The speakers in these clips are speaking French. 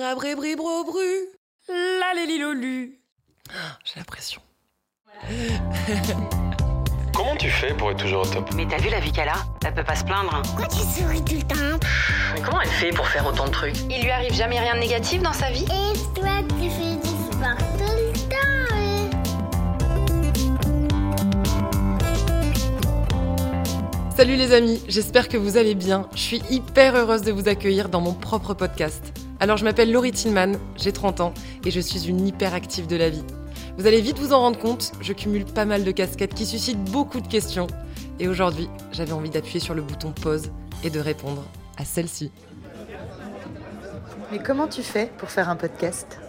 Rabribribro-bru. La lélilolu. J'ai la pression. Comment tu fais pour être toujours au top? Mais t'as vu la vie qu'elle a? Elle peut pas se plaindre. hein. Pourquoi tu souris tout le temps? Mais comment elle fait pour faire autant de trucs? Il lui arrive jamais rien de négatif dans sa vie? Et toi, tu fais du sport tout le temps hein. Salut les amis, j'espère que vous allez bien. Je suis hyper heureuse de vous accueillir dans mon propre podcast. Alors je m'appelle Laurie Tillman, j'ai 30 ans et je suis une hyperactive de la vie. Vous allez vite vous en rendre compte, je cumule pas mal de casquettes qui suscitent beaucoup de questions. Et aujourd'hui, j'avais envie d'appuyer sur le bouton pause et de répondre à celle-ci. Mais comment tu fais pour faire un podcast?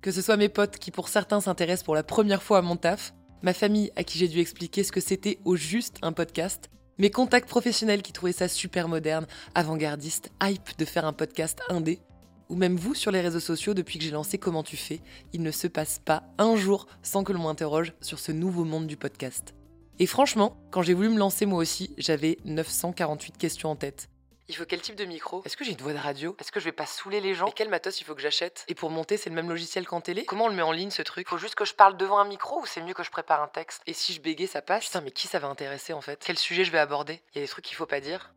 Que ce soit mes potes qui pour certains s'intéressent pour la première fois à mon taf, ma famille à qui j'ai dû expliquer ce que c'était au juste un podcast, mes contacts professionnels qui trouvaient ça super moderne, avant-gardiste, hype de faire un podcast indé, ou même vous sur les réseaux sociaux depuis que j'ai lancé Comment tu fais, il ne se passe pas un jour sans que l'on m'interroge sur ce nouveau monde du podcast. Et franchement, quand j'ai voulu me lancer moi aussi, j'avais 948 questions en tête. Il faut quel type de micro Est-ce que j'ai une voix de radio Est-ce que je vais pas saouler les gens Et quel matos il faut que j'achète Et pour monter, c'est le même logiciel qu'en télé Comment on le met en ligne ce truc Faut juste que je parle devant un micro ou c'est mieux que je prépare un texte Et si je bégais, ça passe Putain, mais qui ça va intéresser en fait? Quel sujet je vais aborder? Il y a des trucs qu'il faut pas dire?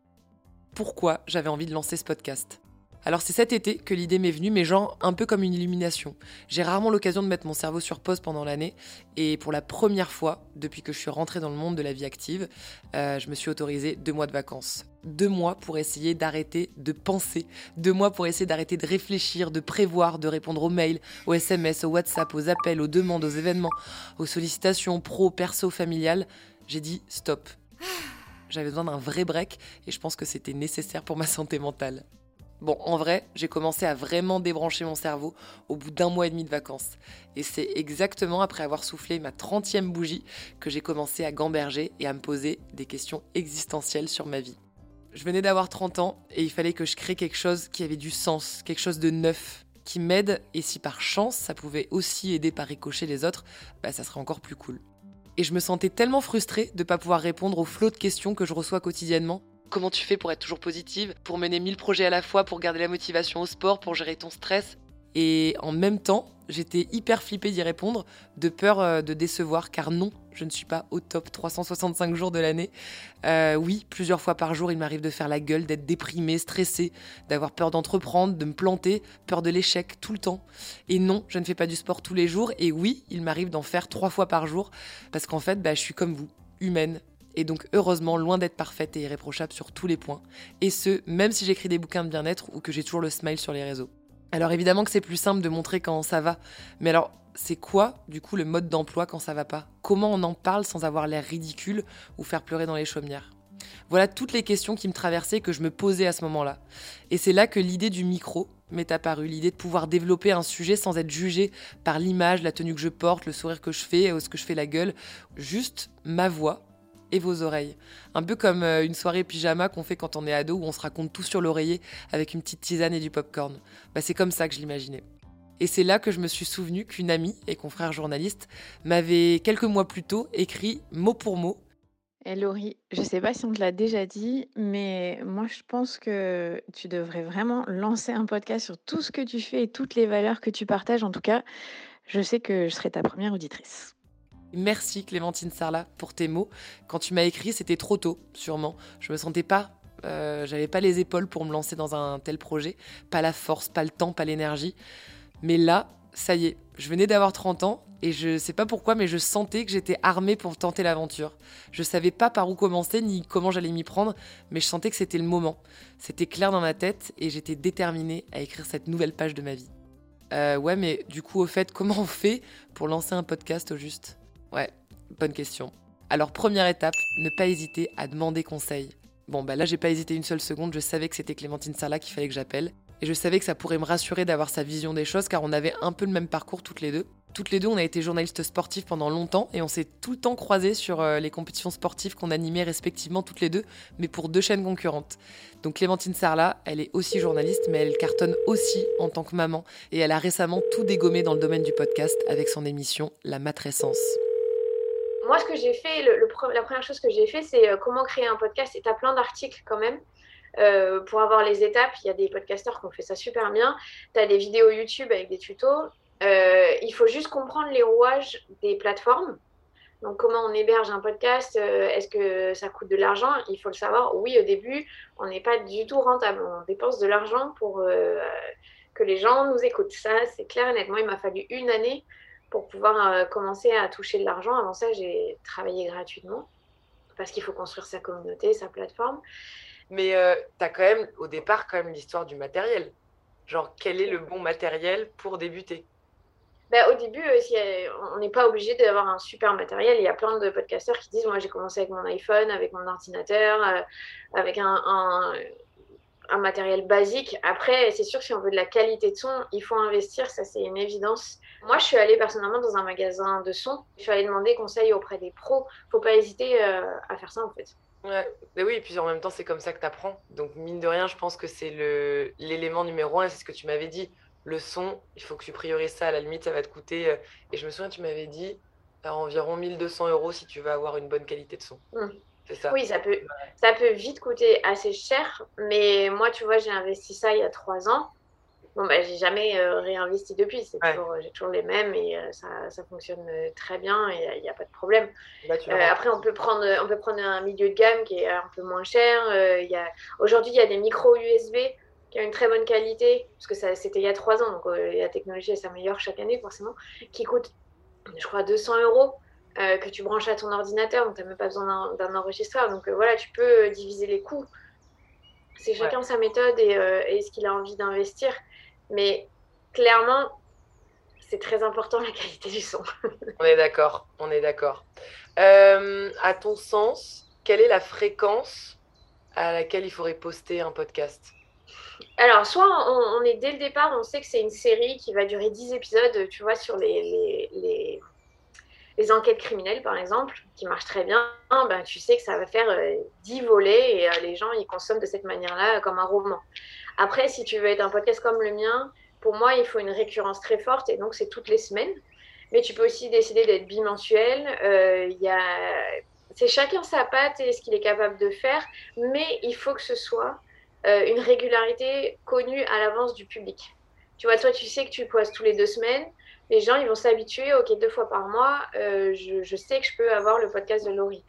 Pourquoi j'avais envie de lancer ce podcast? Alors c'est cet été que l'idée m'est venue, mais genre un peu comme une illumination. J'ai rarement l'occasion de mettre mon cerveau sur pause pendant l'année, et pour la première fois, depuis que je suis rentrée dans le monde de la vie active, euh, je me suis autorisé deux mois de vacances. Deux mois pour essayer d'arrêter de penser, deux mois pour essayer d'arrêter de réfléchir, de prévoir, de répondre aux mails, aux SMS, aux WhatsApp, aux appels, aux demandes, aux événements, aux sollicitations pro, perso, familiales. J'ai dit stop. J'avais besoin d'un vrai break et je pense que c'était nécessaire pour ma santé mentale. Bon, en vrai, j'ai commencé à vraiment débrancher mon cerveau au bout d'un mois et demi de vacances. Et c'est exactement après avoir soufflé ma 30e bougie que j'ai commencé à gamberger et à me poser des questions existentielles sur ma vie. Je venais d'avoir 30 ans et il fallait que je crée quelque chose qui avait du sens, quelque chose de neuf, qui m'aide et si par chance ça pouvait aussi aider par ricochet les autres, bah ça serait encore plus cool. Et je me sentais tellement frustrée de ne pas pouvoir répondre au flot de questions que je reçois quotidiennement Comment tu fais pour être toujours positive, pour mener 1000 projets à la fois, pour garder la motivation au sport, pour gérer ton stress Et en même temps, j'étais hyper flippée d'y répondre, de peur euh, de décevoir, car non, je ne suis pas au top 365 jours de l'année. Euh, oui, plusieurs fois par jour, il m'arrive de faire la gueule, d'être déprimée, stressée, d'avoir peur d'entreprendre, de me planter, peur de l'échec tout le temps. Et non, je ne fais pas du sport tous les jours. Et oui, il m'arrive d'en faire trois fois par jour, parce qu'en fait, bah, je suis comme vous, humaine, et donc heureusement loin d'être parfaite et irréprochable sur tous les points, et ce, même si j'écris des bouquins de bien-être ou que j'ai toujours le smile sur les réseaux. Alors évidemment que c'est plus simple de montrer quand ça va, mais alors c'est quoi du coup le mode d'emploi quand ça va pas? Comment on en parle sans avoir l'air ridicule ou faire pleurer dans les chaumières? Voilà toutes les questions qui me traversaient que je me posais à ce moment-là. Et c'est là que l'idée du micro m'est apparue, l'idée de pouvoir développer un sujet sans être jugé par l'image, la tenue que je porte, le sourire que je fais, ou ce que je fais la gueule, juste ma voix et vos oreilles. Un peu comme euh, une soirée pyjama qu'on fait quand on est ado où on se raconte tout sur l'oreiller avec une petite tisane et du popcorn. Bah, c'est comme ça que je l'imaginais. Et c'est là que je me suis souvenu qu'une amie et confrère journaliste m'avait quelques mois plus tôt écrit mot pour mot. Et Laurie, je sais pas si on te l'a déjà dit, mais moi je pense que tu devrais vraiment lancer un podcast sur tout ce que tu fais et toutes les valeurs que tu partages. En tout cas, je sais que je serai ta première auditrice. Merci Clémentine Sarlat pour tes mots. Quand tu m'as écrit, c'était trop tôt, sûrement. Je me sentais pas, euh, j'avais pas les épaules pour me lancer dans un tel projet, pas la force, pas le temps, pas l'énergie. Mais là, ça y est, je venais d'avoir 30 ans et je sais pas pourquoi, mais je sentais que j'étais armée pour tenter l'aventure. Je savais pas par où commencer ni comment j'allais m'y prendre, mais je sentais que c'était le moment. C'était clair dans ma tête et j'étais déterminée à écrire cette nouvelle page de ma vie. Euh, ouais, mais du coup, au fait, comment on fait pour lancer un podcast au juste? Ouais, bonne question. Alors première étape, ne pas hésiter à demander conseil. Bon bah là j'ai pas hésité une seule seconde, je savais que c'était Clémentine Sarlat qu'il fallait que j'appelle. Et je savais que ça pourrait me rassurer d'avoir sa vision des choses car on avait un peu le même parcours toutes les deux. Toutes les deux, on a été journalistes sportifs pendant longtemps et on s'est tout le temps croisés sur euh, les compétitions sportives qu'on animait respectivement toutes les deux, mais pour deux chaînes concurrentes. Donc Clémentine Sarlat, elle est aussi journaliste, mais elle cartonne aussi en tant que maman et elle a récemment tout dégommé dans le domaine du podcast avec son émission La Matrescence. Ce que j'ai fait, la première chose que j'ai fait, c'est euh, comment créer un podcast. Et tu as plein d'articles quand même. euh, pour avoir les étapes. Il y a des podcasteurs qui ont fait ça super bien. Tu as des vidéos YouTube avec des tutos. Euh, il faut juste comprendre les rouages des plateformes. Donc, comment on héberge un podcast Est-ce que ça coûte de l'argent? Il faut le savoir. Oui, au début, on n'est pas du tout rentable. On dépense de l'argent pour que les gens nous écoutent. Ça, c'est clair et net. Moi, il m'a fallu une année pour pouvoir commencer à toucher de l'argent. Avant ça, j'ai travaillé gratuitement parce qu'il faut construire sa communauté, sa plateforme. Mais euh, tu as quand même, au départ, quand même l'histoire du matériel. Genre, quel est le bon matériel pour débuter? Bah, au début, euh, on n'est pas obligé d'avoir un super matériel. Il y a plein de podcasteurs qui disent Moi, j'ai commencé avec mon iPhone, avec mon ordinateur, euh, avec un, un, matériel basique. Après, c'est sûr que si on veut de la qualité de son, il faut investir. Ça, c'est une évidence. Moi, je suis allée personnellement dans un magasin de son. Je suis allée demander conseil auprès des pros. faut pas hésiter à faire ça, en fait. Ouais, oui, et puis en même temps, c'est comme ça que tu apprends. Donc, mine de rien, je pense que c'est le l'élément numéro un, c'est ce que tu m'avais dit. Le son, il faut que tu priorises ça. À la limite, ça va te coûter. Euh, et je me souviens, tu m'avais dit à environ 1200 euros si tu veux avoir une bonne qualité de son. Mmh. C'est ça. Oui, ça peut, ça peut vite coûter assez cher. Mais moi, tu vois, j'ai investi ça il y a trois ans. Bon, bah, j'ai jamais euh, réinvesti depuis. C'est toujours, j'ai toujours les mêmes et euh, ça, ça, fonctionne euh, très bien et il n'y a, pas de problème. après, on peut, prendre, on peut prendre un milieu de gamme qui est un peu moins cher. y a... Aujourd'hui, il y a des micros USB qui ont une très bonne qualité, parce que ça, c'était il y a trois ans, donc la technologie s'améliore chaque année forcément, qui coûtent, je crois, 200 euros. que tu branches à ton ordinateur, donc tu n'as même pas besoin d'un enregistreur. Donc voilà, tu peux diviser les coûts. C'est chacun sa méthode et, et ce qu'il a envie d'investir. Mais clairement, c'est très important la qualité du son. on est d'accord, on est d'accord. Euh, à ton sens, quelle est la fréquence à laquelle il faudrait poster un podcast? Alors, soit on, est dès le départ, on sait que c'est une série qui va durer 10 épisodes, tu vois, sur les, les, les, enquêtes criminelles, par exemple, qui marchent très bien. Ben, tu sais que ça va faire 10 euh, volets et euh, les gens, ils consomment de cette manière-là comme un roman. Après, si tu veux être un podcast comme le mien, pour moi, il faut une récurrence très forte et donc c'est toutes les semaines. Mais tu peux aussi décider d'être bimensuel. Euh, y a... C'est chacun sa patte et ce qu'il est capable de faire, mais il faut que ce soit euh, une régularité connue à l'avance du public. Tu vois, toi, tu sais que tu postes tous les deux semaines. Les gens, ils vont s'habituer, ok, deux fois par mois, euh, je, sais que je peux avoir le podcast de Laurie.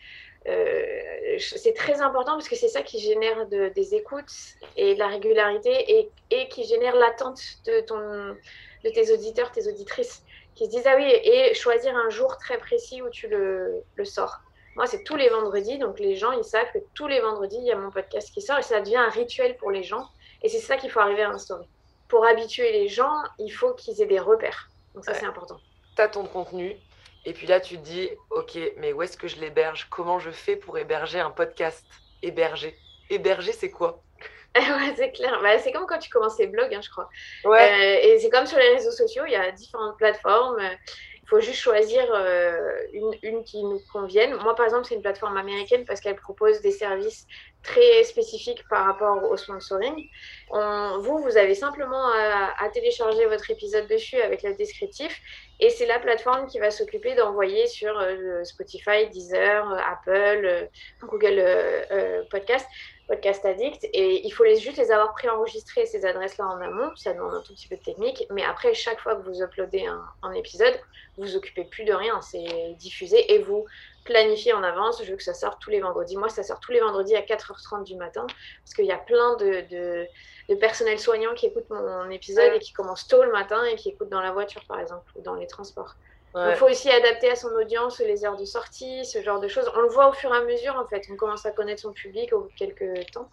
Euh, c'est très important parce que c'est ça qui génère des écoutes et de la régularité et, qui génère l'attente de, de tes auditeurs, tes auditrices qui se disent ah oui et choisir un jour très précis où tu le, le sors. Moi, c'est tous les vendredis, donc les gens, ils savent que tous les vendredis, il y a mon podcast qui sort et ça devient un rituel pour les gens. Et c'est ça qu'il faut arriver à instaurer. Pour habituer les gens, il faut qu'ils aient des repères. Donc ça, c'est important. Tu as ton contenu, et puis là, tu te dis, ok, mais où est-ce que je l'héberge? Comment je fais pour héberger un podcast Héberger. Héberger, c'est quoi? Ouais, c'est clair. Bah, c'est comme quand tu commences tes blogs, hein, je crois. Ouais. Euh, et c'est comme sur les réseaux sociaux, il y a différentes plateformes. Faut juste choisir euh, une, une, qui nous convienne. Moi, par exemple, c'est une plateforme américaine parce qu'elle propose des services très spécifiques par rapport au sponsoring. vous, vous avez simplement à, télécharger votre épisode dessus avec le descriptif et c'est la plateforme qui va s'occuper d'envoyer sur euh, Spotify, Deezer, Apple, Google Podcast Podcast Addict. Et il faut les, juste les avoir préenregistrés, ces adresses-là en amont. Ça demande un tout petit peu de technique. Mais après, chaque fois que vous uploadez un, épisode, vous vous occupez plus de rien. C'est diffusé et vous planifiez en avance. Je veux que ça sorte tous les vendredis. Moi, ça sort tous les vendredis à 4h30 du matin. Parce qu'il y a plein de, de, de, personnel soignant qui écoutent mon épisode et qui commencent tôt le matin et qui écoutent dans la voiture, par exemple, ou dans les transports. Il faut aussi adapter à son audience les heures de sortie, ce genre de choses. On le voit au fur et à mesure, en fait. On commence à connaître son public au bout de quelques temps.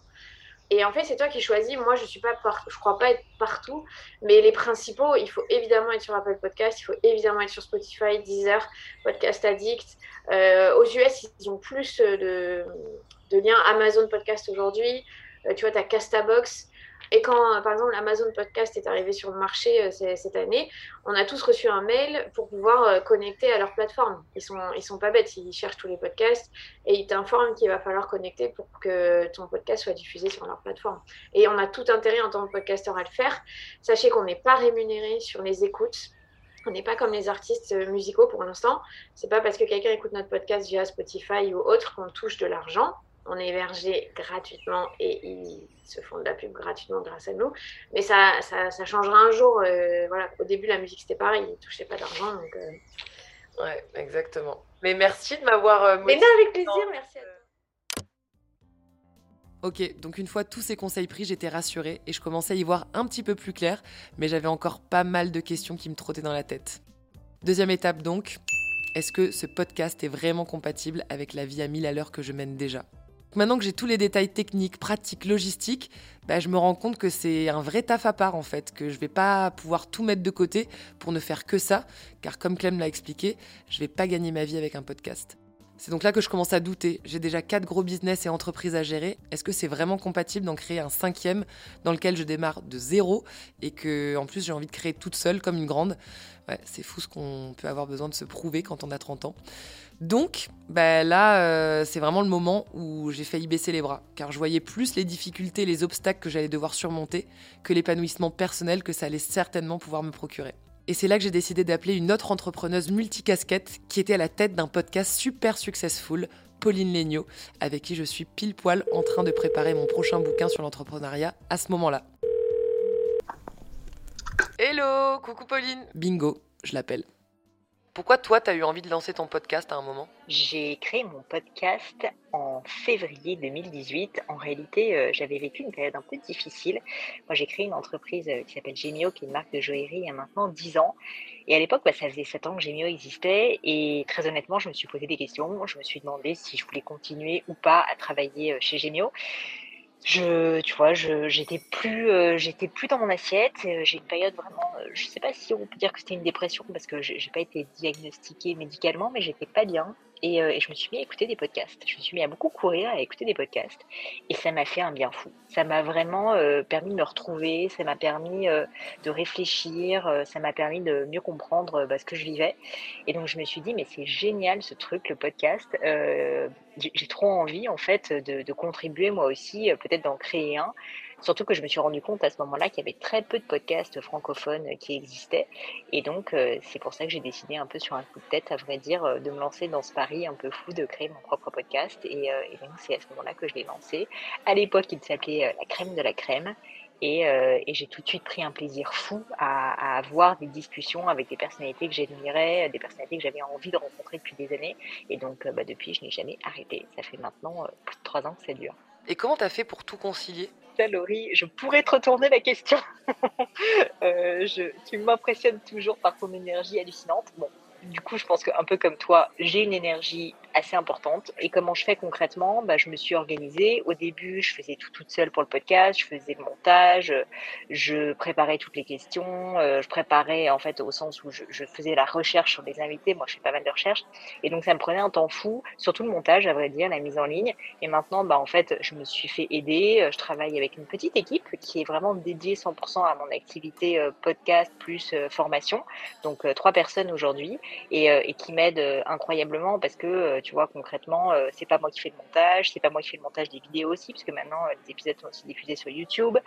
Et en fait, c'est toi qui choisis. Moi, je suis pas crois pas être partout, mais les principaux, il faut évidemment être sur Apple Podcast, il faut évidemment être sur Spotify, Deezer, Podcast Addict. Euh, aux US, ils ont plus de, de liens Amazon Podcast aujourd'hui. Euh, tu vois, tu as Castabox. Et quand, par exemple, Amazon Podcast est arrivé sur le marché euh, cette année, on a tous reçu un mail pour pouvoir euh, connecter à leur plateforme. Ils sont, ils sont pas bêtes, ils cherchent tous les podcasts et ils t'informent qu'il va falloir connecter pour que ton podcast soit diffusé sur leur plateforme. Et on a tout intérêt en tant que podcasteur à le faire. Sachez qu'on n'est pas rémunéré sur les écoutes. On n'est pas comme les artistes euh, musicaux pour l'instant. C'est pas parce que quelqu'un écoute notre podcast via Spotify ou autre qu'on touche de l'argent. On est hébergé gratuitement et ils se font de la pub gratuitement grâce à nous. Mais ça, ça, ça changera un jour. Euh, voilà, au début, la musique c'était pareil, ils touchaient pas d'argent. Donc, euh. Ouais, exactement. Mais merci de m'avoir. Euh, Mais non, avec plaisir, merci à toi. Ok, donc une fois tous ces conseils pris, j'étais rassurée et je commençais à y voir un petit peu plus clair, mais j'avais encore pas mal de questions qui me trottaient dans la tête. Deuxième étape donc, est-ce que ce podcast est vraiment compatible avec la vie à 1000 à l'heure que je mène déjà? Maintenant que j'ai tous les détails techniques, pratiques, logistiques, bah, je me rends compte que c'est un vrai taf à part en fait, que je vais pas pouvoir tout mettre de côté pour ne faire que ça, car comme Clem l'a expliqué, je vais pas gagner ma vie avec un podcast. C'est donc là que je commence à douter. J'ai déjà quatre gros business et entreprises à gérer. Est-ce que c'est vraiment compatible d'en créer un cinquième dans lequel je démarre de zéro et que en plus j'ai envie de créer toute seule comme une grande? Ouais, c'est fou ce qu'on peut avoir besoin de se prouver quand on a 30 ans. Donc, bah là, euh, c'est vraiment le moment où j'ai failli baisser les bras, car je voyais plus les difficultés, les obstacles que j'allais devoir surmonter que l'épanouissement personnel que ça allait certainement pouvoir me procurer. Et c'est là que j'ai décidé d'appeler une autre entrepreneuse multicasquette qui était à la tête d'un podcast super successful, Pauline Legnaud, avec qui je suis pile poil en train de préparer mon prochain bouquin sur l'entrepreneuriat à ce moment-là. Hello, coucou Pauline. Bingo, je l'appelle. Pourquoi toi, tu as eu envie de lancer ton podcast à un moment? J'ai créé mon podcast en février 2018. En réalité, euh, j'avais vécu une période un peu difficile. Moi, j'ai créé une entreprise euh, qui s'appelle Gemio, qui est une marque de joaillerie il y a maintenant 10 ans. Et à l'époque, bah, ça faisait 7 ans que Gemio existait. Et très honnêtement, je me suis posé des questions. Je me suis demandé si je voulais continuer ou pas à travailler euh, chez Gemio je, tu vois, je, j'étais plus, euh, j'étais plus dans mon assiette. Euh, j'ai une période vraiment, euh, je sais pas si on peut dire que c'était une dépression parce que j'ai, pas été diagnostiquée médicalement, mais j'étais pas bien. Et, euh, et, je me suis mis à écouter des podcasts. Je me suis mis à beaucoup courir, à écouter des podcasts. Et ça m'a fait un bien fou. Ça m'a vraiment euh, permis de me retrouver, ça m'a permis euh, de réfléchir, ça m'a permis de mieux comprendre bah, ce que je vivais. Et donc je me suis dit, mais c'est génial ce truc, le podcast. J'ai trop envie, en fait, de contribuer moi aussi, peut-être d'en créer un. Surtout que je me suis rendu compte à ce moment-là qu'il y avait très peu de podcasts francophones qui existaient. Et donc, euh, c'est pour ça que j'ai décidé un peu sur un coup de tête, à vrai dire, euh, de me lancer dans ce pari un peu fou de créer mon propre podcast. Et, euh, donc, c'est à ce moment-là que je l'ai lancé. À l'époque, il s'appelait La crème de la crème. Et, j'ai tout de suite pris un plaisir fou à, à, avoir des discussions avec des personnalités que j'admirais, des personnalités que j'avais envie de rencontrer depuis des années. Et donc, bah, depuis, je n'ai jamais arrêté. Ça fait maintenant plus de trois ans que ça dure. Et comment tu as fait pour tout concilier? Laurie, je pourrais te retourner la question. euh, tu m'impressionnes toujours par ton énergie hallucinante. Du coup, je pense qu'un peu comme toi, j'ai une énergie assez importante. Et comment je fais concrètement? Bah, Je me suis organisée. Au début, je faisais tout toute seule pour le podcast. Je faisais le montage. Je préparais toutes les questions. Euh, je préparais, en fait, au sens où je, faisais la recherche sur les invités. Moi, je fais pas mal de recherches. Et donc, ça me prenait un temps fou, surtout le montage, à vrai dire, la mise en ligne. Et maintenant, bah, en fait, je me suis fait aider. Je travaille avec une petite équipe qui est vraiment dédiée 100% à mon activité euh, podcast plus euh, formation. Donc, trois personnes aujourd'hui et, et qui m'aident incroyablement parce que tu vois, concrètement, euh, c'est pas moi qui fais le montage, c'est pas moi qui fais le montage des vidéos aussi, parce que maintenant, euh, les épisodes sont aussi diffusés sur YouTube.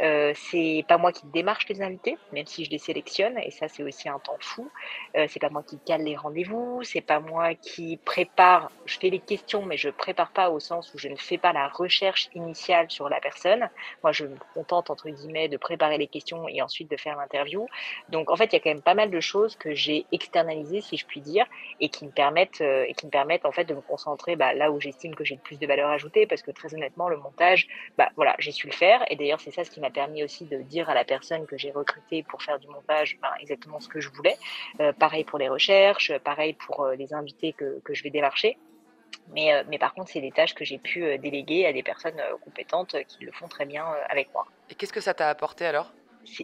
Euh, c'est pas moi qui démarche les invités, même si je les sélectionne, et ça, c'est aussi un temps fou. Euh, c'est pas moi qui cale les rendez-vous, c'est pas moi qui prépare, je fais les questions, mais je prépare pas au sens où je ne fais pas la recherche initiale sur la personne. Moi, je me contente, entre guillemets, de préparer les questions et ensuite de faire l'interview. Donc, en fait, il y a quand même pas mal de choses que j'ai externalisées, si je puis dire, et qui me permettent, et qui me permettent en fait de me concentrer bah, là où j'estime que j'ai le plus de valeur ajoutée parce que très honnêtement le montage bah voilà j'ai su le faire. Et d'ailleurs c'est ça ce qui m'a permis aussi de dire à la personne que j'ai recrutée pour faire du montage bah, exactement ce que je voulais. Euh, pareil pour les recherches pareil pour euh, les invités que, que je vais démarcher. Mais, euh, mais par contre, c'est des tâches que j'ai pu déléguer à des personnes compétentes qui le font très bien avec moi. Et qu'est-ce que ça t'a apporté alors?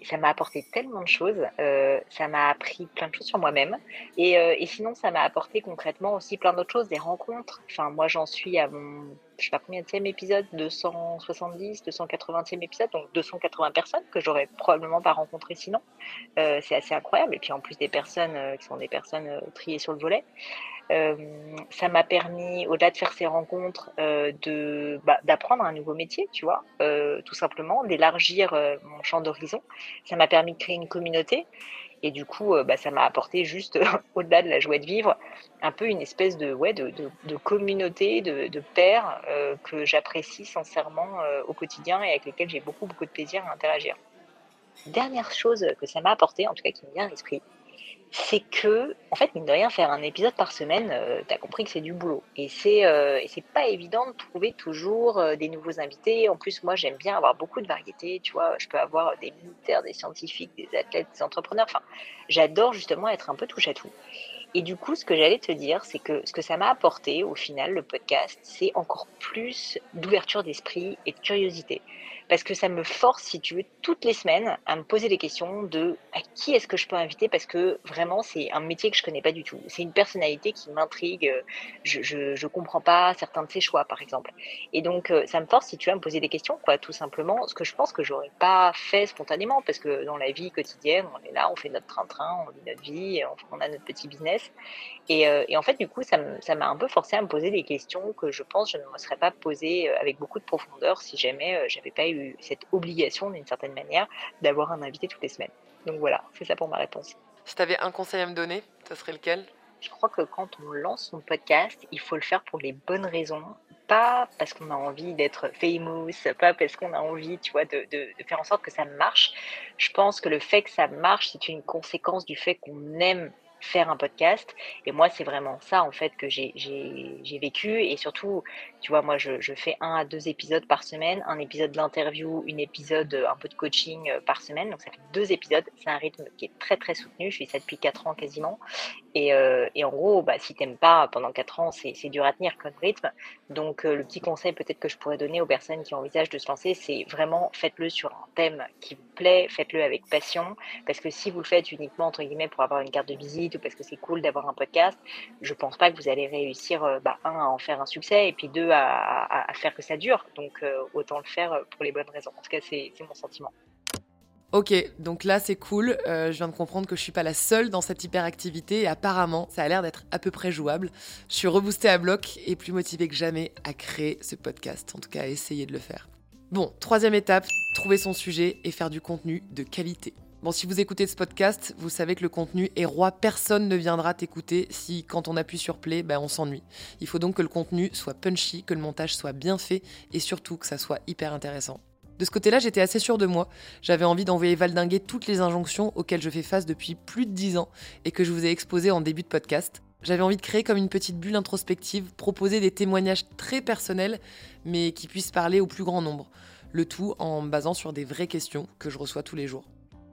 Ça m'a apporté tellement de choses. Euh, ça m'a appris plein de choses sur moi-même. Et, euh, et, sinon, ça m'a apporté concrètement aussi plein d'autres choses, des rencontres. Enfin, moi, j'en suis à mon, je sais pas combien de épisode, 270, 280e épisode, donc 280 personnes que j'aurais probablement pas rencontrées sinon. Euh, c'est assez incroyable. Et puis en plus des personnes qui sont des personnes triées sur le volet. Euh, ça m'a permis, au-delà de faire ces rencontres, euh, de bah, d'apprendre un nouveau métier, tu vois, euh, tout simplement, d'élargir mon champ d'horizon. Ça m'a permis de créer une communauté. Et du coup, bah, ça m'a apporté juste, au-delà de la joie de vivre, un peu une espèce de, ouais, de, de, communauté, de, de que j'apprécie sincèrement au quotidien et avec lesquels j'ai beaucoup, beaucoup de plaisir à interagir. Dernière chose que ça m'a apporté, en tout cas qui me vient à l'esprit, c'est que, en fait, mine de rien, faire un épisode par semaine, euh, tu as compris que c'est du boulot. Et c'est euh, pas évident de trouver toujours euh, des nouveaux invités. En plus, moi, j'aime bien avoir beaucoup de variétés. Tu vois, je peux avoir des militaires, des scientifiques, des athlètes, des entrepreneurs. Enfin, j'adore justement être un peu touche à tout. Et du coup, ce que j'allais te dire, c'est que ce que ça m'a apporté au final, le podcast, c'est encore plus d'ouverture d'esprit et de curiosité parce que ça me force, si tu veux, toutes les semaines à me poser des questions de à qui est-ce que je peux inviter parce que vraiment c'est un métier que je connais pas du tout. C'est une personnalité qui m'intrigue. Je, je, je, comprends pas certains de ses choix, par exemple. Et donc euh, ça me force, si tu veux, à me poser des questions, quoi, tout simplement. Ce que je pense que j'aurais pas fait spontanément parce que dans la vie quotidienne, on est là, on fait notre train-train, on vit notre vie, on, a notre petit business. Et, euh, et en fait, du coup, ça m'a un peu forcé à me poser des questions que je pense je ne me serais pas posées euh, avec beaucoup de profondeur si jamais j'avais pas eu cette obligation, d'une certaine manière, d'avoir un invité toutes les semaines. Donc voilà, c'est ça pour ma réponse. Si tu avais un conseil à me donner, ce serait lequel? Je crois que quand on lance son podcast, il faut le faire pour les bonnes raisons. Pas parce qu'on a envie d'être famous, pas parce qu'on a envie, tu vois, de, de, faire en sorte que ça marche. Je pense que le fait que ça marche, c'est une conséquence du fait qu'on aime faire un podcast. Et moi, c'est vraiment ça, en fait, que j'ai vécu. Et surtout, tu vois, moi, je, fais un à deux épisodes par semaine, un épisode d'interview, une épisode un peu de coaching euh, par semaine. Donc, ça fait deux épisodes. C'est un rythme qui est très, très soutenu. Je fais ça depuis quatre ans quasiment. Et, euh, et en gros, bah, si t'aimes pas pendant quatre ans, c'est dur à tenir comme rythme. Donc, euh, le petit conseil peut-être que je pourrais donner aux personnes qui envisagent de se lancer, c'est vraiment faites-le sur un thème qui vous plaît, faites-le avec passion. Parce que si vous le faites uniquement, entre guillemets, pour avoir une carte de visite parce que c'est cool d'avoir un podcast, je pense pas que vous allez réussir, bah, un, à en faire un succès et puis deux, à, faire que ça dure. Donc euh, autant le faire pour les bonnes raisons. En tout cas, c'est mon sentiment. Ok, donc là c'est cool. Euh, je viens de comprendre que je suis pas la seule dans cette hyperactivité et apparemment ça a l'air d'être à peu près jouable. Je suis reboostée à bloc et plus motivée que jamais à créer ce podcast, en tout cas à essayer de le faire. Bon, troisième étape, trouver son sujet et faire du contenu de qualité. Bon, si vous écoutez ce podcast, vous savez que le contenu est roi. Personne ne viendra t'écouter si, quand on appuie sur play, ben, on s'ennuie. Il faut donc que le contenu soit punchy, que le montage soit bien fait et surtout que ça soit hyper intéressant. De ce côté-là, j'étais assez sûre de moi. J'avais envie d'envoyer valdinguer toutes les injonctions auxquelles je fais face depuis plus de 10 ans et que je vous ai exposées en début de podcast. J'avais envie de créer comme une petite bulle introspective, proposer des témoignages très personnels, mais qui puissent parler au plus grand nombre. Le tout en me basant sur des vraies questions que je reçois tous les jours.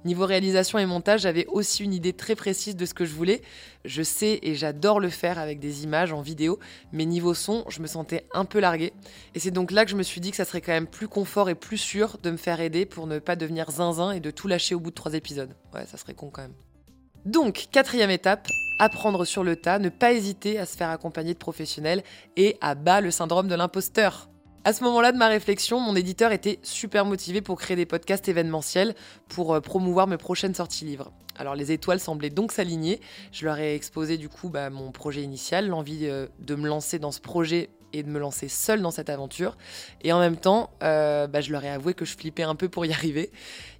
Niveau réalisation et montage, j'avais aussi une idée très précise de ce que je voulais. Je sais et j'adore le faire avec des images en vidéo, mais niveau son, je me sentais un peu larguée. Et c'est donc là que je me suis dit que ça serait quand même plus confort et plus sûr de me faire aider pour ne pas devenir zinzin et de tout lâcher au bout de trois épisodes. Ouais, ça serait con quand même. Donc, quatrième étape, apprendre sur le tas, ne pas hésiter à se faire accompagner de professionnels et à bas le syndrome de l'imposteur. À ce moment-là de ma réflexion, mon éditeur était super motivé pour créer des podcasts événementiels pour euh, promouvoir mes prochaines sorties livres. Alors les étoiles semblaient donc s'aligner. Je leur ai exposé du coup bah, mon projet initial, l'envie euh, de me lancer dans ce projet et de me lancer seule dans cette aventure. Et en même temps, euh, bah, je leur ai avoué que je flippais un peu pour y arriver.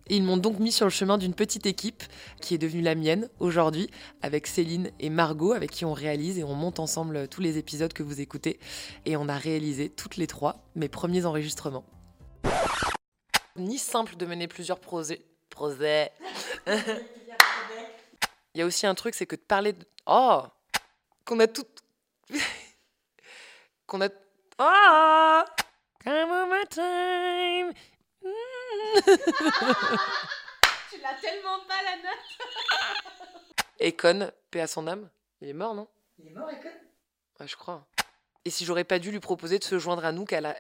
Et ils m'ont donc mis sur le chemin d'une petite équipe qui est devenue la mienne aujourd'hui, avec Céline et Margot, avec qui on réalise et on monte ensemble tous les épisodes que vous écoutez. Et on a réalisé toutes les trois mes premiers enregistrements. Ni simple de mener plusieurs projets. Projets. Il y a aussi un truc, c'est que de parler de. Oh Qu'on a tout. Qu'on a. Oh Come on time tu l'as tellement pas la note. Econ, paix à son âme. Il est mort, non? Il est mort, Econ Ouais, je crois. Et si j'aurais pas dû lui proposer de se joindre à nous, qu'elle a.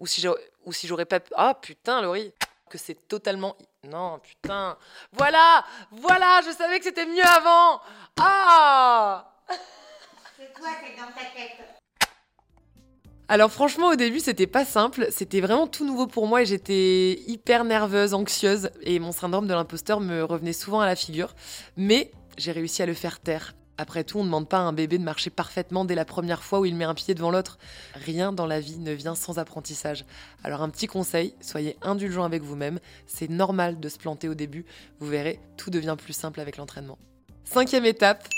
Ou si j'aurais, ou si j'aurais pas. Ah putain, Laurie Que c'est totalement. Non, putain Voilà Voilà Je savais que c'était mieux avant Ah C'est toi, c'est dans ta tête. Alors franchement au début c'était pas simple, c'était vraiment tout nouveau pour moi et j'étais hyper nerveuse, anxieuse et mon syndrome de l'imposteur me revenait souvent à la figure. Mais j'ai réussi à le faire taire Après tout, on ne demande pas à un bébé de marcher parfaitement dès la première fois où il met un pied devant l'autre. Rien dans la vie ne vient sans apprentissage. Alors un petit conseil, soyez indulgent avec vous-même. C'est normal de se planter au début. Vous verrez, tout devient plus simple avec l'entraînement. Cinquième étape,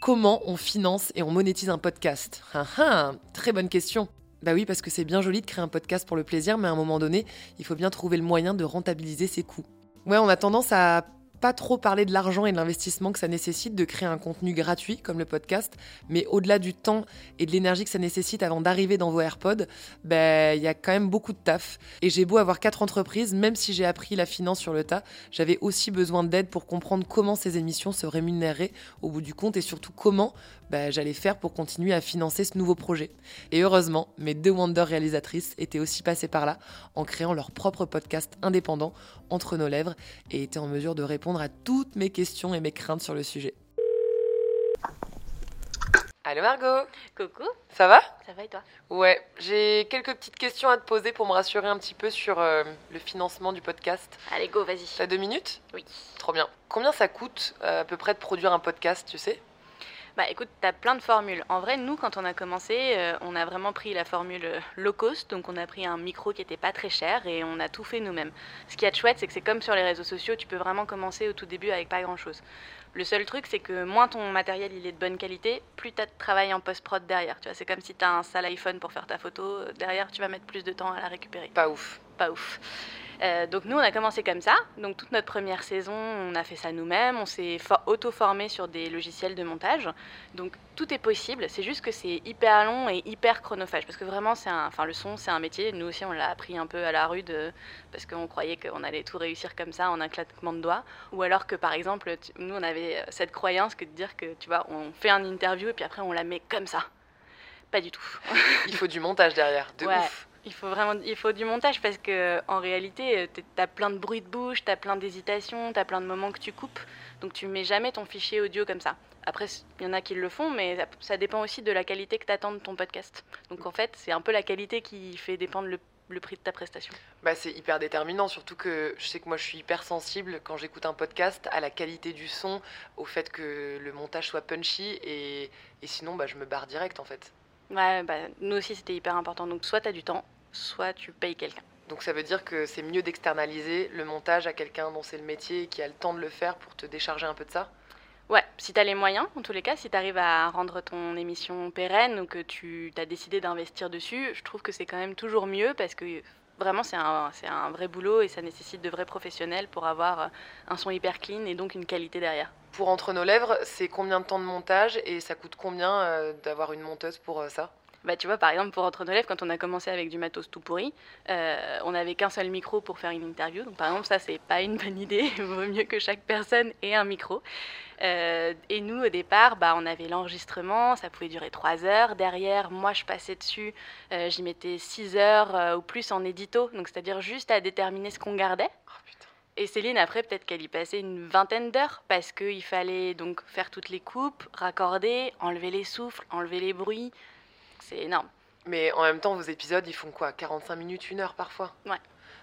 comment on finance et on monétise un podcast ah, ah, Très bonne question. Bah oui, parce que c'est bien joli de créer un podcast pour le plaisir, mais à un moment donné, il faut bien trouver le moyen de rentabiliser ses coûts. Ouais, on a tendance à pas trop parler de l'argent et de l'investissement que ça nécessite de créer un contenu gratuit comme le podcast, mais au-delà du temps et de l'énergie que ça nécessite avant d'arriver dans vos AirPods, ben il y a quand même beaucoup de taf. Et j'ai beau avoir quatre entreprises, même si j'ai appris la finance sur le tas, j'avais aussi besoin d'aide pour comprendre comment ces émissions se rémunéreraient au bout du compte et surtout comment ben, j'allais faire pour continuer à financer ce nouveau projet. Et heureusement, mes deux Wonder réalisatrices étaient aussi passées par là en créant leur propre podcast indépendant entre nos lèvres et étaient en mesure de répondre à toutes mes questions et mes craintes sur le sujet. Allô Margot? Coucou Ça va? Ça va et toi? Ouais, j'ai quelques petites questions à te poser pour me rassurer un petit peu sur euh, le financement du podcast. Allez, go, vas-y. T'as deux minutes? Oui. Trop bien. Combien ça coûte euh, à peu près de produire un podcast, tu sais? Bah écoute, t'as plein de formules. En vrai, nous, quand on a commencé, euh, on a vraiment pris la formule euh, low cost, donc on a pris un micro qui était pas très cher et on a tout fait nous-mêmes. Ce qui est chouette, c'est que c'est comme sur les réseaux sociaux, tu peux vraiment commencer au tout début avec pas grand-chose. Le seul truc, c'est que moins ton matériel il est de bonne qualité, plus tu as de travail en post-prod derrière. Tu vois, c'est comme si tu as un sale iPhone pour faire ta photo, derrière tu vas mettre plus de temps à la récupérer. Pas ouf. Pas ouf. Euh, donc nous, on a commencé comme ça. Donc toute notre première saison, on a fait ça nous-mêmes. On s'est for- auto-formé sur des logiciels de montage. Donc tout est possible. C'est juste que c'est hyper long et hyper chronophage. Parce que vraiment, c'est un, enfin le son, c'est un métier. Nous aussi, on l'a appris un peu à la rude euh, parce qu'on croyait qu'on allait tout réussir comme ça en un claquement de doigts. Ou alors que par exemple, nous, on avait cette croyance que de dire que tu vois, on fait un interview et puis après on la met comme ça. Pas du tout. Il faut du montage derrière, de Ouais. ouf. Il faut vraiment, il faut du montage parce que en réalité, euh, t'as plein de bruit de bouche, t'as plein d'hésitations, t'as plein de moments que tu coupes, donc tu mets jamais ton fichier audio comme ça. Après, il y en a qui le font, mais ça, ça dépend aussi de la qualité que t'attends de ton podcast. Donc en fait, c'est un peu la qualité qui fait dépendre le, le prix de ta prestation. Bah, c'est hyper déterminant, surtout que je sais que moi je suis hyper sensible quand j'écoute un podcast à la qualité du son, au fait que le montage soit punchy et, et sinon bah, je me barre direct en fait. Ouais, bah, nous aussi c'était hyper important. Donc soit t'as du temps, soit tu payes quelqu'un. Donc ça veut dire que c'est mieux d'externaliser le montage à quelqu'un dont c'est le métier et qui a le temps de le faire pour te décharger un peu de ça? Ouais, si tu as les moyens, en tous les cas, si tu arrives à rendre ton émission pérenne ou que tu as décidé d'investir dessus, je trouve que c'est quand même toujours mieux parce que vraiment c'est un, un vrai boulot et ça nécessite de vrais professionnels pour avoir un son hyper clean et donc une qualité derrière. Pour Entre nos lèvres, c'est combien de temps de montage et ça coûte combien euh, d'avoir une monteuse pour euh, ça? Bah, tu vois, par exemple, pour Entre nos lèvres, quand on a commencé avec du matos tout pourri, euh, on n'avait qu'un seul micro pour faire une interview. Donc, par exemple, ça, c'est pas une bonne idée. Il vaut mieux que chaque personne ait un micro. Euh, et nous, au départ, bah, on avait l'enregistrement, ça pouvait durer 3 heures. Derrière, moi, je passais dessus, euh, j'y mettais 6 heures ou plus en édito, donc c'est-à-dire juste à déterminer ce qu'on gardait. Oh putain. Et Céline, après, peut-être qu'elle y passait une vingtaine d'heures parce qu'il fallait donc faire toutes les coupes, raccorder, enlever les souffles, enlever les bruits. C'est énorme. Mais en même temps, vos épisodes, ils font quoi? 45 minutes, une heure parfois? Ouais.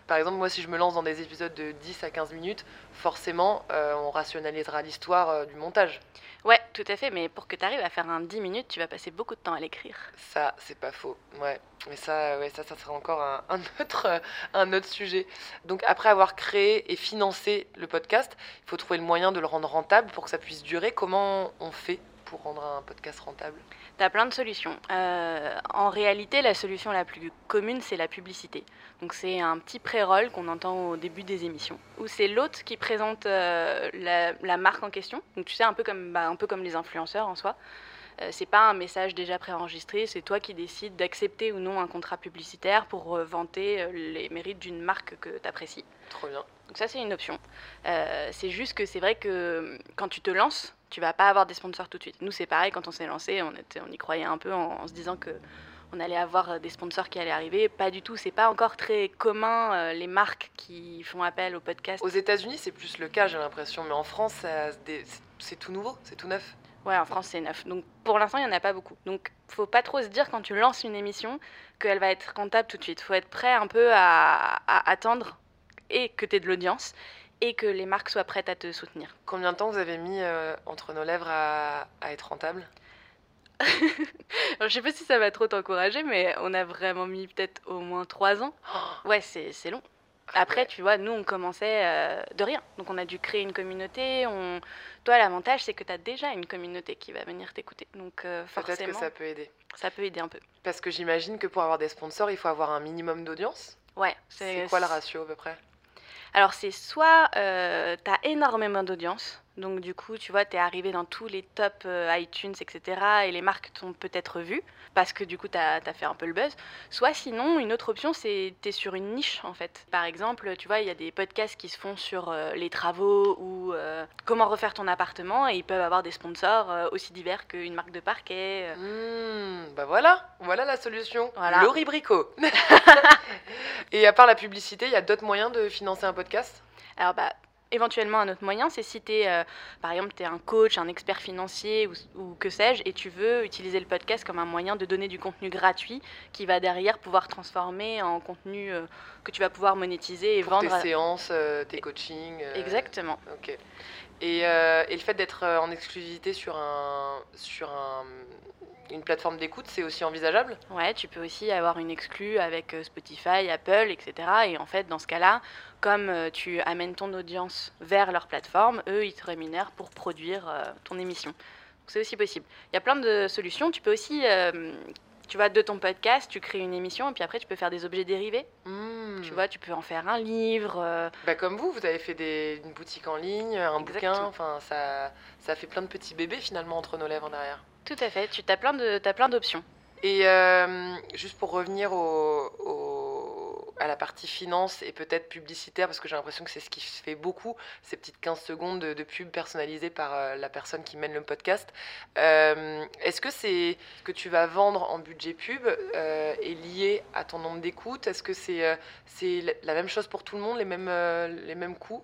Par exemple, moi, si je me lance dans des épisodes de 10 à 15 minutes, forcément, euh, on rationalisera l'histoire euh, du montage. Ouais, tout à fait, mais pour que tu arrives à faire un 10 minutes, tu vas passer beaucoup de temps à l'écrire. Ça, c'est pas faux. Ouais. Mais ça, ouais, ça, ça sera encore un, un autre, euh, un autre sujet. Donc, après avoir créé et financé le podcast, il faut trouver le moyen de le rendre rentable pour que ça puisse durer. Comment on fait pour rendre un podcast rentable? Tu as plein de solutions. Euh, en réalité, la solution la plus commune, c'est la publicité. Donc c'est un petit pré-roll qu'on entend au début des émissions, où c'est l'hôte qui présente euh, la, la marque en question. Donc tu sais, un peu comme, bah, un peu comme les influenceurs en soi. Euh, c'est pas un message déjà préenregistré, c'est toi qui décides d'accepter ou non un contrat publicitaire pour euh, vanter les mérites d'une marque que tu apprécies. Trop bien. Donc ça, c'est une option. Euh, c'est juste que c'est vrai que quand tu te lances, tu vas pas avoir des sponsors tout de suite. Nous, c'est pareil, quand on s'est lancé, on, était, on y croyait un peu en, en se disant que on allait avoir des sponsors qui allaient arriver. Pas du tout, c'est pas encore très commun euh, les marques qui font appel au podcast. Aux États-Unis, c'est plus le cas, j'ai l'impression. Mais en France, c'est tout nouveau, c'est tout neuf. Ouais, en France, c'est neuf. Donc pour l'instant, il n'y en a pas beaucoup. Donc faut pas trop se dire quand tu lances une émission qu'elle va être rentable tout de suite. faut être prêt un peu à, à attendre et que tu aies de l'audience et que les marques soient prêtes à te soutenir. Combien de temps vous avez mis euh, entre nos lèvres à, à être rentable Alors, je sais pas si ça va trop t'encourager, mais on a vraiment mis peut-être au moins trois ans. Ouais, c'est c'est long. Après, ouais. tu vois, nous, on commençait euh, de rien. Donc, on a dû créer une communauté. On... Toi, l'avantage, c'est que tu as déjà une communauté qui va venir t'écouter. Donc, euh, Peut-être forcément, que ça peut aider. ça peut aider un peu. Parce que j'imagine que pour avoir des sponsors, il faut avoir un minimum d'audience. Ouais, C'est quoi le ratio à peu près? Alors, c'est soit euh, tu as énormément d'audience, donc du coup, tu vois, tu es arrivé dans tous les tops euh, iTunes, etc. Et les marques t'ont peut-être vu, parce que du coup, tu as, fait un peu le buzz. Soit sinon, une autre option, c'est tu es sur une niche, en fait. Par exemple, tu vois, il y a des podcasts qui se font sur euh, les travaux ou euh, comment refaire ton appartement, et ils peuvent avoir des sponsors aussi divers qu'une marque de parquet. Hmm, Bah voilà, voilà la solution. Voilà. Laurie Bricot. Et à part la publicité, il y a d'autres moyens de financer un podcast? Alors, bah, éventuellement, un autre moyen, c'est si tu es, par exemple, tu es un coach, un expert financier ou, ou que sais-je, et tu veux utiliser le podcast comme un moyen de donner du contenu gratuit qui va derrière pouvoir transformer en contenu euh, que tu vas pouvoir monétiser et pour vendre. tes séances, euh, tes coachings. euh, Exactement. Ok. Et, euh, et le fait d'être euh, en exclusivité sur, un, sur un, une plateforme d'écoute, c'est aussi envisageable? Ouais, tu peux aussi avoir une exclue avec euh, Spotify, Apple, etc. Et en fait, dans ce cas-là, comme euh, tu amènes ton audience vers leur plateforme, eux, ils te rémunèrent pour produire euh, ton émission. C'est aussi possible. Il y a plein de solutions. Tu peux aussi, euh, tu vois, de ton podcast, tu crées une émission et puis après, tu peux faire des objets dérivés. Hmm. Tu vois, tu peux en faire un livre. euh, Bah comme vous, vous avez fait des, une boutique en ligne, un bouquin, enfin ça, ça fait plein de petits bébés finalement entre nos lèvres en arrière. Tout à fait. Tu as plein de, plein d'options. Et euh, juste pour revenir au, à la partie finance et peut-être publicitaire, parce que j'ai l'impression que c'est ce qui se fait beaucoup, ces petites 15 secondes de, pub personnalisées par euh, la personne qui mène le podcast. Euh, Est-ce que c'est ce que tu vas vendre en budget pub euh, est lié à ton nombre d'écoutes? Est-ce que c'est la- même chose pour tout le monde, les mêmes, les mêmes coûts?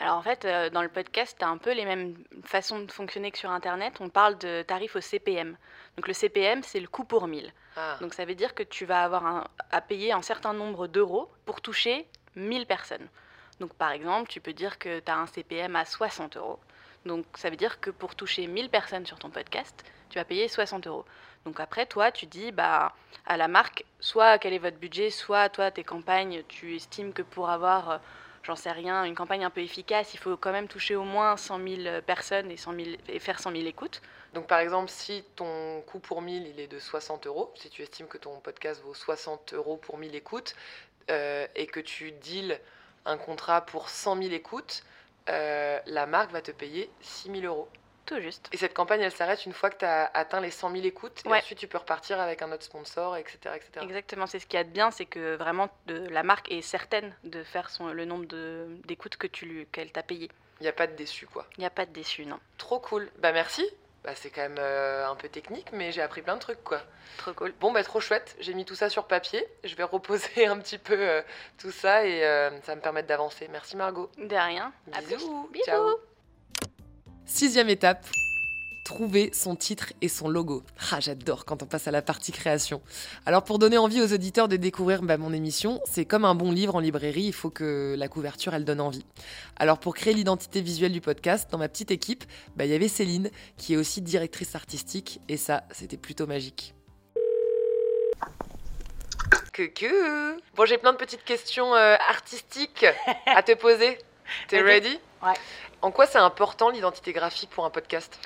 Alors en fait, euh, dans le podcast, tu as un peu les mêmes façons de fonctionner que sur Internet. On parle de tarifs au CPM. Donc le CPM, c'est le coût pour 1000. Ah. Donc ça veut dire que tu vas avoir un- à payer un certain nombre d'euros pour toucher 1000 personnes. Donc par exemple, tu peux dire que tu as un CPM à 60 euros. Donc ça veut dire que pour toucher 1000 personnes sur ton podcast, tu vas payer 60 euros. Donc après, toi, tu dis bah, à la marque, soit quel est votre budget, soit toi, tes campagnes, tu estimes que pour avoir, euh, j'en sais rien, une campagne un peu efficace, il faut quand même toucher au moins 100 000 personnes et, 100 000 et faire 100 000 écoutes. Donc par exemple, si ton coût pour 1000 il est de 60 euros, si tu estimes que ton podcast vaut 60 euros pour 1000 écoutes euh, et que tu deals un contrat pour 100 000 écoutes, euh, la marque va te payer 6 000 euros. Tout juste. Et cette campagne, elle s'arrête une fois que tu as atteint les 100 000 écoutes et ensuite tu peux repartir avec un autre sponsor, etc. etc. Exactement, c'est ce qu'il y a de bien, c'est que vraiment de, la marque est certaine de faire son, le nombre d'écoutes que tu qu'elle t'a payé. Il n'y a pas de déçu quoi. Il n'y a pas de déçu, non. Trop cool. Bah merci. Bah, c'est quand même euh, un peu technique, mais j'ai appris plein de trucs quoi. Trop cool. Bon, bah trop chouette, j'ai mis tout ça sur papier. Je vais reposer un petit peu euh, tout ça et euh, ça va me permettre d'avancer. Merci Margot. De rien. À Bisous. plus. Bisous. Ciao. Sixième étape, trouver son titre et son logo. Ah, j'adore quand on passe à la partie création. Alors pour donner envie aux auditeurs de découvrir bah, mon émission, c'est comme un bon livre en librairie, il faut que la couverture elle donne envie. Alors pour créer l'identité visuelle du podcast, dans ma petite équipe, bah, il y avait Céline qui est aussi directrice artistique et ça c'était plutôt magique. Coucou. Bon, j'ai plein de petites questions euh, artistiques à te poser. T'es ready? Ouais. En quoi c'est important l'identité graphique pour un podcast?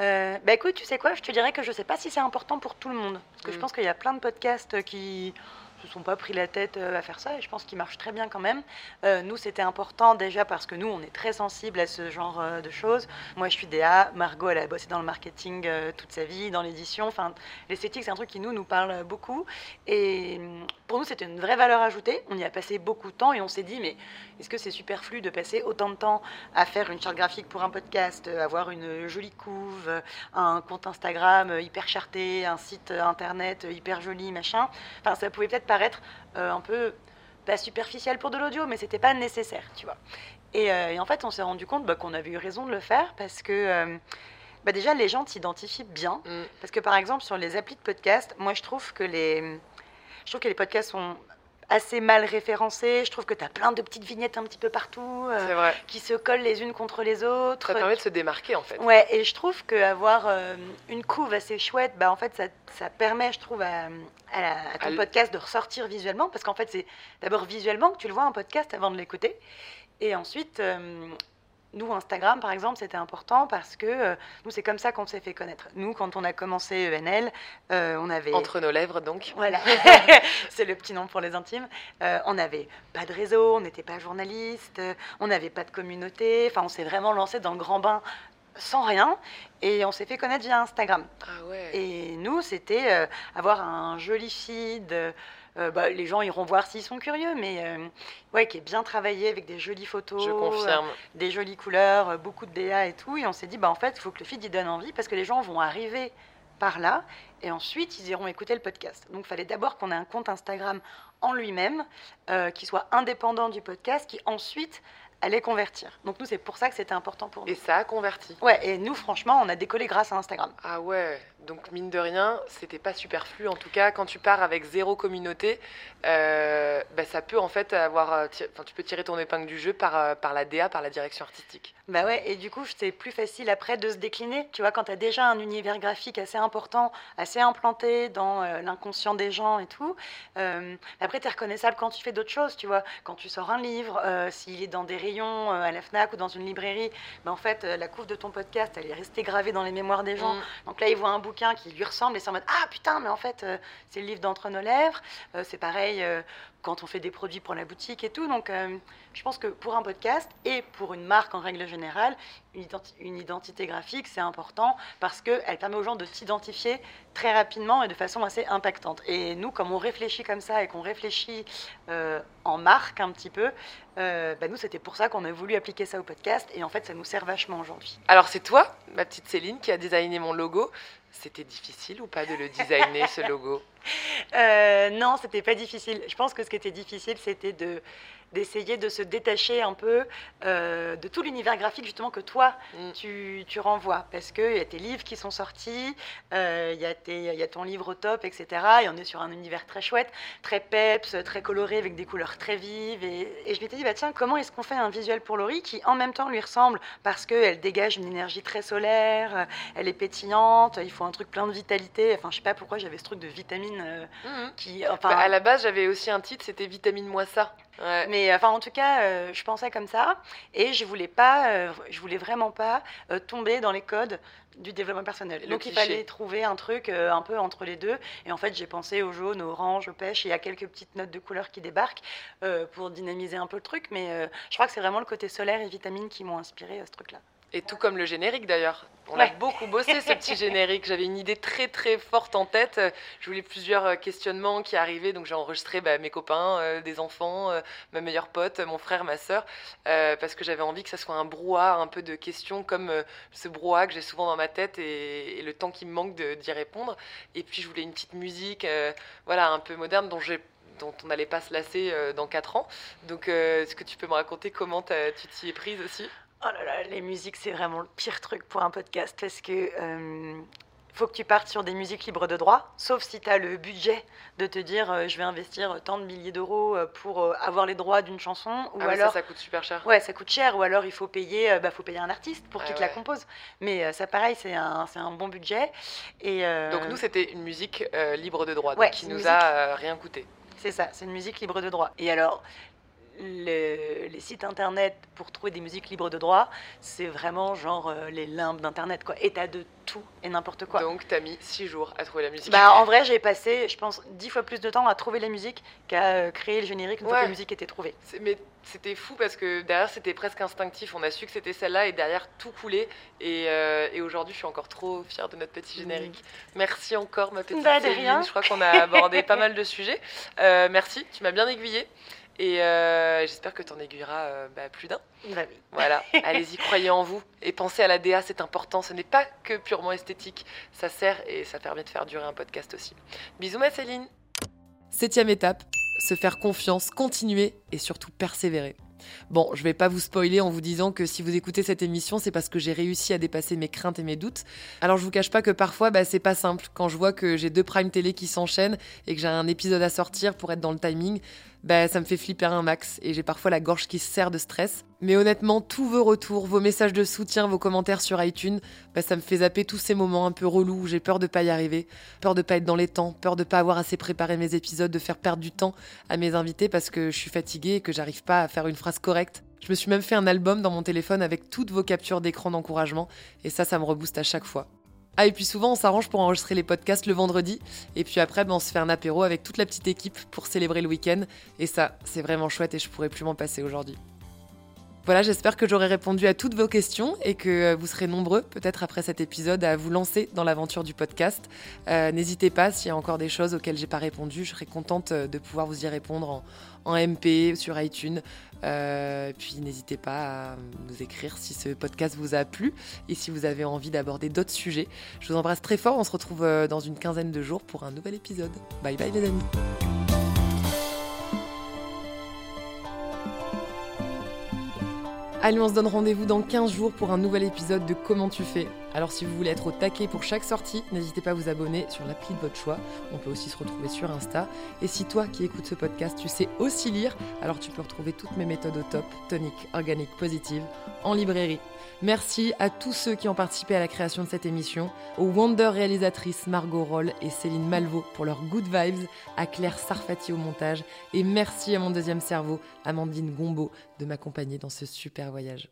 Euh, bah écoute, tu sais quoi, je te dirais que je sais pas si c'est important pour tout le monde. Parce que je Mm. pense qu'il y a plein de podcasts qui se sont pas pris la tête euh, à faire ça et je pense qu'ils marchent très bien quand même. Euh, nous, c'était important déjà parce que nous, on est très sensibles à ce genre euh, de choses. Moi, je suis DA, Margot, elle a bossé dans le marketing toute sa vie, dans l'édition. Enfin, l'esthétique, c'est un truc qui nous, nous parle beaucoup. Et hum, pour nous, c'était une vraie valeur ajoutée. On y a passé beaucoup de temps et on s'est dit, mais est-ce que c'est superflu de passer autant de temps à faire une charte graphique pour un podcast, avoir une jolie couve, un compte Instagram hyper charté, un site internet hyper joli, machin? Enfin, ça pouvait peut-être paraître euh, un peu pas superficiel pour de l'audio, mais c'était pas nécessaire, tu vois. Et, euh, et en fait, on s'est rendu compte bah, qu'on avait eu raison de le faire parce que euh, bah, déjà les gens t'identifient bien. Mm. Parce que par exemple sur les applis de podcast, moi je trouve que les, je trouve que les podcasts sont assez mal référencé. Je trouve que tu as plein de petites vignettes un petit peu partout euh, qui se collent les unes contre les autres. Ça permet de se démarquer en fait. Ouais, et je trouve qu'avoir euh, une couve assez chouette, bah, en fait, ça, ça permet, je trouve, à, à, ton podcast de ressortir visuellement parce qu'en fait, c'est d'abord visuellement que tu le vois un podcast avant de l'écouter. Et ensuite, euh, nous, Instagram, par exemple, c'était important parce que euh, nous, c'est comme ça qu'on s'est fait connaître. Nous, quand on a commencé ENL, euh, on avait... Entre nos lèvres, donc. Voilà, c'est le petit nom pour les intimes. Euh, on n'avait pas de réseau, on n'était pas journaliste, on n'avait pas de communauté. Enfin, on s'est vraiment lancé dans le grand bain sans rien et on s'est fait connaître via Instagram. Ah ouais. Et nous, c'était avoir un joli feed euh, bah, les gens iront voir s'ils sont curieux, mais euh, ouais, qui est bien travaillé avec des jolies photos, Je confirme. Euh, des jolies couleurs, beaucoup de DA et tout. Et on s'est dit, bah, en fait, il faut que le feed y donne envie parce que les gens vont arriver par là et ensuite ils iront écouter le podcast. Donc il fallait d'abord qu'on ait un compte Instagram en lui-même qui soit indépendant du podcast, qui ensuite convertir. Donc nous c'est pour ça que c'était important pour nous. Et ça a converti. Ouais, et nous franchement on a décollé grâce à Instagram. Ah ouais, donc mine de rien, c'était pas superflu. En tout cas, quand tu pars avec zéro communauté, euh, bah, ça peut en fait avoir. Euh, enfin, tu peux tirer ton épingle du jeu par, euh, par la DA, par la direction artistique. Bah ouais, et du coup, c'est plus facile après de se décliner. Tu vois, quand tu as déjà un univers graphique assez important, assez implanté dans l'inconscient des gens et tout, après, tu es reconnaissable quand tu fais d'autres choses. Tu vois, quand tu sors un livre, s'il est dans des rayons à la Fnac ou dans une librairie, bah, en fait, la couve de ton podcast, elle est restée gravée dans les mémoires des gens. Mm. Donc là, ils voient un bouquin qui lui ressemble et c'est en mode Ah putain, mais en fait, euh, c'est le livre d'entre nos lèvres. Euh, c'est pareil euh, quand on fait des produits pour la boutique et tout. Donc, je pense que pour un podcast et pour une marque en règle générale, une, identité graphique, c'est important parce qu'elle permet aux gens de s'identifier très rapidement et de façon assez impactante. Et nous, comme on réfléchit comme ça et qu'on réfléchit en marque un petit peu, bah nous, c'était pour ça qu'on a voulu appliquer ça au podcast et en fait, ça nous sert vachement aujourd'hui. Alors, c'est toi, ma petite Céline, qui a designé mon logo. C'était difficile ou pas de le designer, ce logo? euh, Non, c'était pas difficile. Je pense que ce qui était difficile, c'était de d'essayer de se détacher un peu euh, de tout l'univers graphique justement que toi mm. tu, tu, renvoies parce qu'il y a tes livres qui sont sortis, euh, il y, y, a ton livre au top, etc. Et on est sur un univers très chouette, très peps, très coloré avec des couleurs très vives. Et, et je m'étais dit, bah, tiens, comment est-ce qu'on fait un visuel pour Laurie qui en même temps lui ressemble parce qu'elle dégage une énergie très solaire, elle est pétillante, il faut un truc plein de vitalité. Enfin, je sais pas pourquoi j'avais ce truc de vitamine euh, mm-hmm. qui. Enfin, bah, à la base, j'avais aussi un titre, c'était Vitamine-moi ça. Mais enfin, en tout cas, euh, je pensais comme ça et je voulais pas, euh, je voulais vraiment pas euh, tomber dans les codes du développement personnel. Donc il fallait trouver un truc un peu entre les deux. Et en fait, j'ai pensé au jaune, au orange, au pêche. Et il y a quelques petites notes de couleur qui débarquent pour dynamiser un peu le truc. Mais je crois que c'est vraiment le côté solaire et vitamine qui m'ont inspiré à ce truc-là. Et tout comme le générique d'ailleurs. On a beaucoup bossé ce petit générique. J'avais une idée très très forte en tête. Je voulais plusieurs euh, questionnements qui arrivaient. Donc j'ai enregistré bah, mes copains, euh, des enfants, euh, ma meilleure pote, mon frère, ma soeur. parce que j'avais envie que ça soit un brouhaha un peu de questions comme ce brouhaha que j'ai souvent dans ma tête et, le temps qui me manque d'y répondre. Et puis je voulais une petite musique voilà, un peu moderne dont j'ai dont on n'allait pas se lasser dans 4 ans. Donc, est-ce que tu peux me raconter comment tu t'y es prise aussi? Oh là là, les musiques, c'est vraiment le pire truc pour un podcast parce que euh, faut que tu partes sur des musiques libres de droit, sauf si tu as le budget de te dire euh, je vais investir tant de milliers d'euros euh, pour avoir les droits d'une chanson. Ou ah alors, ça, ça coûte super cher. Ouais, ça coûte cher. Ou alors il faut payer, bah, faut payer un artiste pour qu'il te la compose. Mais ça, pareil, c'est un, un, bon budget. Et, Donc nous, c'était une musique libre de droit, donc qui nous a rien coûté. C'est ça, c'est une musique libre de droit. Et alors, les, sites internet pour trouver des musiques libres de droit, c'est vraiment genre euh, les limbes d'internet quoi. Et t'as de tout et n'importe quoi. Donc t'as mis six jours à trouver la musique. Bah en vrai j'ai passé, je pense, dix fois plus de temps à trouver la musique qu'à euh, créer le générique une fois que la musique était trouvée. Mais c'était fou parce que derrière c'était presque instinctif. On a su que c'était celle-là et derrière tout coulait. Et, euh, et aujourd'hui je suis encore trop fière de notre petit générique. Merci encore ma petite bah, Céline. Je crois qu'on a abordé pas mal de sujets. merci, tu m'as bien aiguillée. Et euh, j'espère que tu en aiguilleras euh, bah, plus d'un. Bah oui. Voilà, allez-y, croyez en vous. Et pensez à la DA, c'est important. Ce n'est pas que purement esthétique. Ça sert et ça permet de faire durer un podcast aussi. Bisous, ma Céline. Septième étape, se faire confiance, continuer et surtout persévérer. Bon, je vais pas vous spoiler en vous disant que si vous écoutez cette émission, c'est parce que j'ai réussi à dépasser mes craintes et mes doutes. Alors je vous cache pas que parfois, bah, c'est pas simple. Quand je vois que j'ai deux prime télé qui s'enchaînent et que j'ai un épisode à sortir pour être dans le timing, bah, ça me fait flipper un max et j'ai parfois la gorge qui se serre de stress. Mais honnêtement, tous vos retours, vos messages de soutien, vos commentaires sur iTunes, bah, ça me fait zapper tous ces moments un peu relous où j'ai peur de pas y arriver, peur de pas être dans les temps, peur de pas avoir assez préparé mes épisodes, de faire perdre du temps à mes invités parce que je suis fatiguée et que j'arrive pas à faire une phrase correcte. Je me suis même fait un album dans mon téléphone avec toutes vos captures d'écran d'encouragement et ça, ça me rebooste à chaque fois. Ah, et puis souvent, on s'arrange pour enregistrer les podcasts le vendredi. Et puis après, ben, on se fait un apéro avec toute la petite équipe pour célébrer le week-end. Et ça, c'est vraiment chouette et je pourrais plus m'en passer aujourd'hui. Voilà, j'espère que j'aurai répondu à toutes vos questions et que euh, vous serez nombreux, peut-être après cet épisode, à vous lancer dans l'aventure du podcast. Euh, n'hésitez pas, s'il y a encore des choses auxquelles j'ai pas répondu, je serai contente euh, de pouvoir vous y répondre en, MP, sur iTunes. puis n'hésitez pas à nous écrire si ce podcast vous a plu et si vous avez envie d'aborder d'autres sujets. Je vous embrasse très fort, on se retrouve dans une quinzaine de jours pour un nouvel épisode. Bye bye les amis Allez, on se donne rendez-vous dans 15 jours pour un nouvel épisode de Comment tu fais. Alors si vous voulez être au taquet pour chaque sortie, n'hésitez pas à vous abonner sur l'appli de votre choix. On peut aussi se retrouver sur Insta. Et si toi qui écoutes ce podcast, tu sais aussi lire, alors tu peux retrouver toutes mes méthodes au top, tonique, organique, positive, en librairie. Merci à tous ceux qui ont participé à la création de cette émission, aux Wonder réalisatrices Margot Roll et Céline Malvaux pour leurs good vibes, à Claire Sarfati au montage, et merci à mon deuxième cerveau, Amandine Gombeau, de m'accompagner dans ce super voyage.